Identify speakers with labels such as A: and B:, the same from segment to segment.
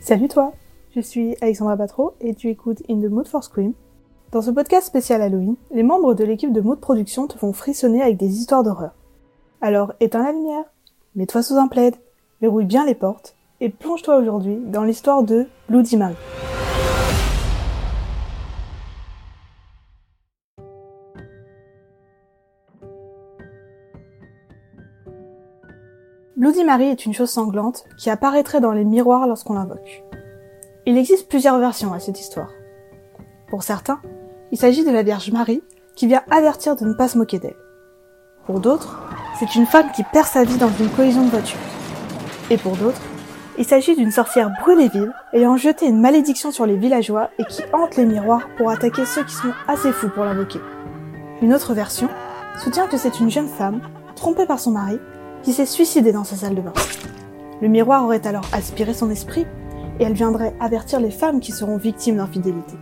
A: Salut toi, je suis Alexandra Batro et tu écoutes In the Mood for Scream. Dans ce podcast spécial Halloween, les membres de l'équipe de Mood Production te font frissonner avec des histoires d'horreur. Alors éteins la lumière, mets-toi sous un plaid, verrouille bien les portes et plonge-toi aujourd'hui dans l'histoire de Bloody. Bloody Mary est une chose sanglante qui apparaîtrait dans les miroirs lorsqu'on l'invoque. Il existe plusieurs versions à cette histoire. Pour certains, il s'agit de la Vierge Marie qui vient avertir de ne pas se moquer d'elle. Pour d'autres, c'est une femme qui perd sa vie dans une collision de voiture. Et pour d'autres, il s'agit d'une sorcière brûlée vive ayant jeté une malédiction sur les villageois et qui hante les miroirs pour attaquer ceux qui sont assez fous pour l'invoquer. Une autre version soutient que c'est une jeune femme, trompée par son mari, qui s'est suicidée dans sa salle de bain. Le miroir aurait alors aspiré son esprit et elle viendrait avertir les femmes qui seront victimes d'infidélité.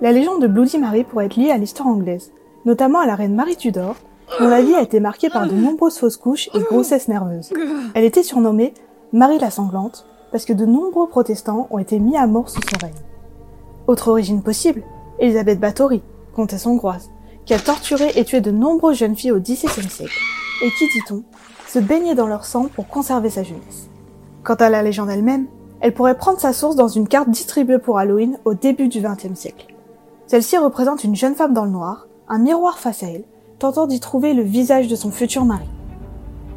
A: La légende de Bloody Mary pourrait être liée à l'histoire anglaise, notamment à la reine Marie Tudor, dont la vie a été marquée par de nombreuses fausses couches et grossesses nerveuses. Elle était surnommée Marie la sanglante parce que de nombreux protestants ont été mis à mort sous son règne. Autre origine possible, Elisabeth Bathory, comtesse hongroise, qui a torturé et tué de nombreuses jeunes filles au XVIIe siècle, et qui, dit-on, se baignait dans leur sang pour conserver sa jeunesse. Quant à la légende elle-même, elle pourrait prendre sa source dans une carte distribuée pour Halloween au début du XXe siècle. Celle-ci représente une jeune femme dans le noir, un miroir face à elle, tentant d'y trouver le visage de son futur mari.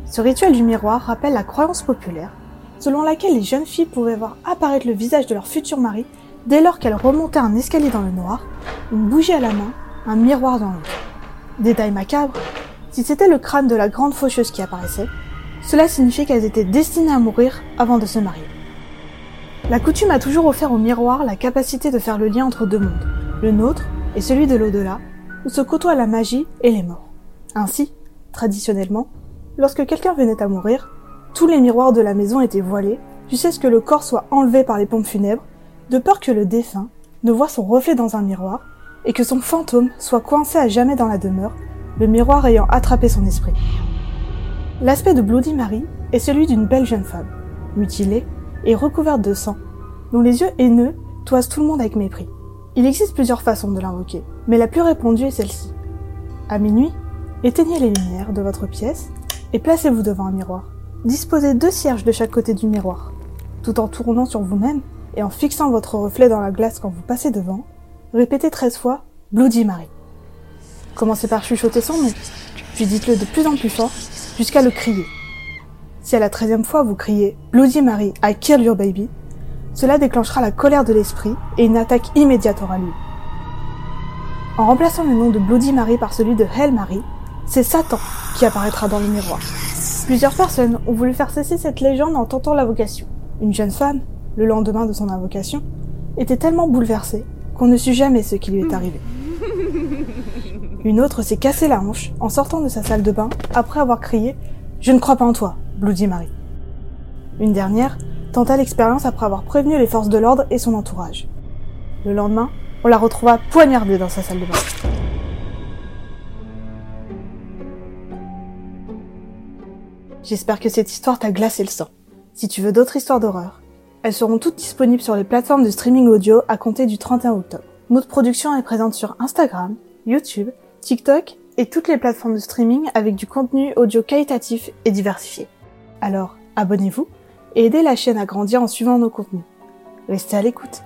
A: Ce rituel du miroir rappelle la croyance populaire, selon laquelle les jeunes filles pouvaient voir apparaître le visage de leur futur mari dès lors qu'elles remontaient un escalier dans le noir, une bougie à la main, un miroir dans l'autre. Détail macabre, si c'était le crâne de la grande faucheuse qui apparaissait, cela signifiait qu'elles étaient destinées à mourir avant de se marier. La coutume a toujours offert au miroir la capacité de faire le lien entre deux mondes, le nôtre et celui de l'au-delà, où se côtoient la magie et les morts. Ainsi, traditionnellement, lorsque quelqu'un venait à mourir, tous les miroirs de la maison étaient voilés jusqu'à ce que le corps soit enlevé par les pompes funèbres, de peur que le défunt ne voie son reflet dans un miroir et que son fantôme soit coincé à jamais dans la demeure le miroir ayant attrapé son esprit. L'aspect de Bloody Mary est celui d'une belle jeune femme, mutilée et recouverte de sang, dont les yeux haineux toisent tout le monde avec mépris. Il existe plusieurs façons de l'invoquer, mais la plus répandue est celle-ci. À minuit, éteignez les lumières de votre pièce et placez-vous devant un miroir. Disposez deux cierges de chaque côté du miroir. Tout en tournant sur vous-même et en fixant votre reflet dans la glace quand vous passez devant, répétez 13 fois Bloody Mary. Commencez par chuchoter son nom, puis dites-le de plus en plus fort jusqu'à le crier. Si à la treizième fois vous criez Bloody Mary, I kill your baby, cela déclenchera la colère de l'esprit et une attaque immédiate aura lieu. En remplaçant le nom de Bloody Mary par celui de Hell Mary, c'est Satan qui apparaîtra dans le miroir. Plusieurs personnes ont voulu faire cesser cette légende en tentant l'invocation. Une jeune femme, le lendemain de son invocation, était tellement bouleversée qu'on ne sut jamais ce qui lui est arrivé. Une autre s'est cassé la hanche en sortant de sa salle de bain après avoir crié Je ne crois pas en toi, Bloody Mary. Une dernière tenta l'expérience après avoir prévenu les forces de l'ordre et son entourage. Le lendemain, on la retrouva poignardée dans sa salle de bain. J'espère que cette histoire t'a glacé le sang. Si tu veux d'autres histoires d'horreur, elles seront toutes disponibles sur les plateformes de streaming audio à compter du 31 octobre. Mood Production est présente sur Instagram, YouTube, TikTok et toutes les plateformes de streaming avec du contenu audio qualitatif et diversifié. Alors, abonnez-vous et aidez la chaîne à grandir en suivant nos contenus. Restez à l'écoute.